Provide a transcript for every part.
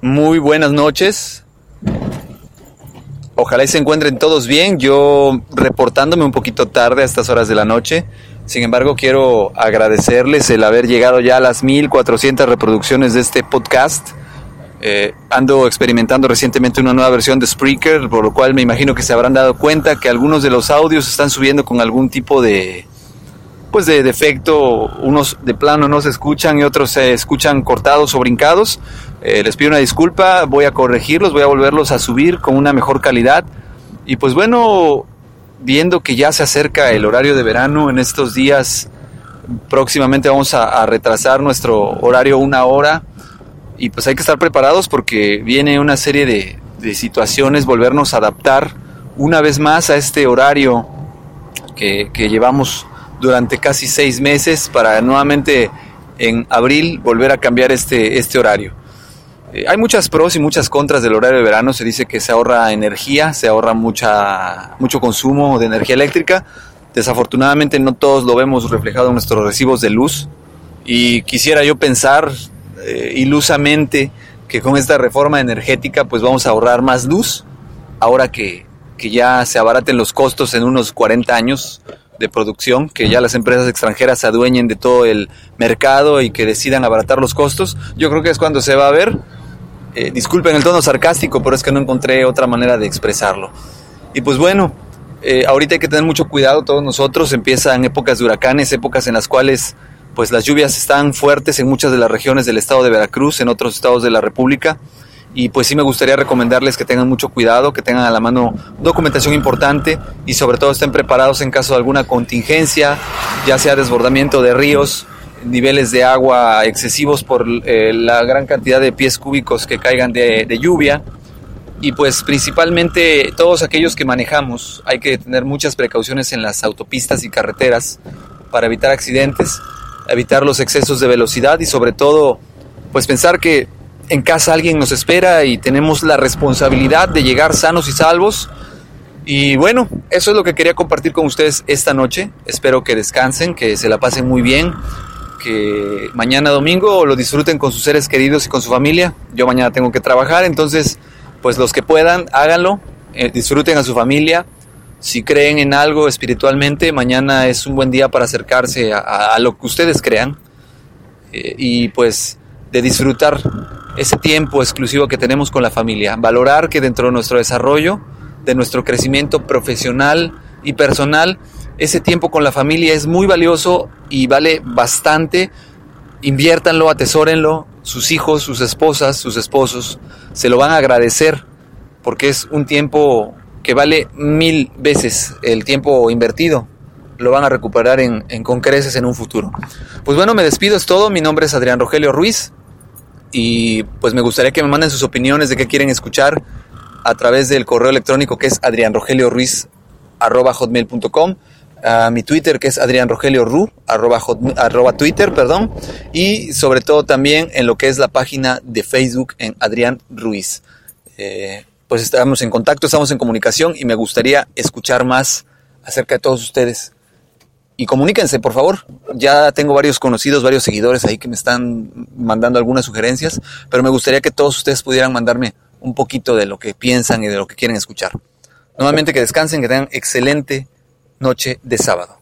Muy buenas noches. Ojalá y se encuentren todos bien. Yo reportándome un poquito tarde a estas horas de la noche. Sin embargo, quiero agradecerles el haber llegado ya a las 1400 reproducciones de este podcast. Eh, ando experimentando recientemente una nueva versión de Spreaker, por lo cual me imagino que se habrán dado cuenta que algunos de los audios están subiendo con algún tipo de, pues de defecto, unos de plano no se escuchan y otros se escuchan cortados o brincados. Eh, les pido una disculpa, voy a corregirlos, voy a volverlos a subir con una mejor calidad. Y pues bueno, viendo que ya se acerca el horario de verano en estos días, próximamente vamos a, retrasar nuestro horario una hora y pues hay que estar preparados porque viene una serie de, situaciones, volvernos a adaptar una vez más a este horario que llevamos durante casi seis meses para nuevamente en abril volver a cambiar este, este horario. Eh, hay muchas pros y muchas contras del horario de verano. Se dice que se ahorra energía, se ahorra mucha, mucho consumo de energía eléctrica. Desafortunadamente no todos lo vemos reflejado en nuestros recibos de luz. Y quisiera yo pensar eh, ilusamente que con esta reforma energética pues vamos a ahorrar más luz ahora que, que ya se abaraten los costos en unos 40 años de producción, que ya las empresas extranjeras se adueñen de todo el mercado y que decidan abaratar los costos, yo creo que es cuando se va a ver. Eh, disculpen el tono sarcástico, pero es que no encontré otra manera de expresarlo. Y pues bueno, eh, ahorita hay que tener mucho cuidado todos nosotros, empiezan épocas de huracanes, épocas en las cuales pues las lluvias están fuertes en muchas de las regiones del estado de Veracruz, en otros estados de la República y pues sí me gustaría recomendarles que tengan mucho cuidado, que tengan a la mano documentación importante y sobre todo estén preparados en caso de alguna contingencia, ya sea desbordamiento de ríos, niveles de agua excesivos por eh, la gran cantidad de pies cúbicos que caigan de, de lluvia. Y pues principalmente todos aquellos que manejamos hay que tener muchas precauciones en las autopistas y carreteras para evitar accidentes, evitar los excesos de velocidad y sobre todo pues pensar que en casa alguien nos espera y tenemos la responsabilidad de llegar sanos y salvos. Y bueno, eso es lo que quería compartir con ustedes esta noche. Espero que descansen, que se la pasen muy bien, que mañana domingo lo disfruten con sus seres queridos y con su familia. Yo mañana tengo que trabajar, entonces pues los que puedan, háganlo, eh, disfruten a su familia. Si creen en algo espiritualmente, mañana es un buen día para acercarse a, lo que ustedes crean. Eh, y pues de disfrutar ese tiempo exclusivo que tenemos con la familia, valorar que dentro de nuestro desarrollo, de nuestro crecimiento profesional y personal, ese tiempo con la familia es muy valioso y vale bastante. Inviértanlo, atesórenlo, sus hijos, sus esposas, sus esposos se lo van a agradecer porque es un tiempo que vale mil veces el tiempo invertido. Lo van a recuperar en, en con en un futuro. Pues bueno, me despido, es todo. Mi nombre es Adrián Rogelio Ruiz y pues me gustaría que me manden sus opiniones de qué quieren escuchar a través del correo electrónico que es adrianrogelioruiz.com a mi Twitter que es Adrián Rogelio Ru, arroba, arroba, Twitter, perdón, y sobre todo también en lo que es la página de Facebook en Adrián Ruiz. Eh, pues estamos en contacto, estamos en comunicación y me gustaría escuchar más acerca de todos ustedes y comuníquense, por favor. Ya tengo varios conocidos, varios seguidores ahí que me están mandando algunas sugerencias, pero me gustaría que todos ustedes pudieran mandarme un poquito de lo que piensan y de lo que quieren escuchar. Nuevamente que descansen, que tengan excelente noche de sábado.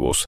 Айвус.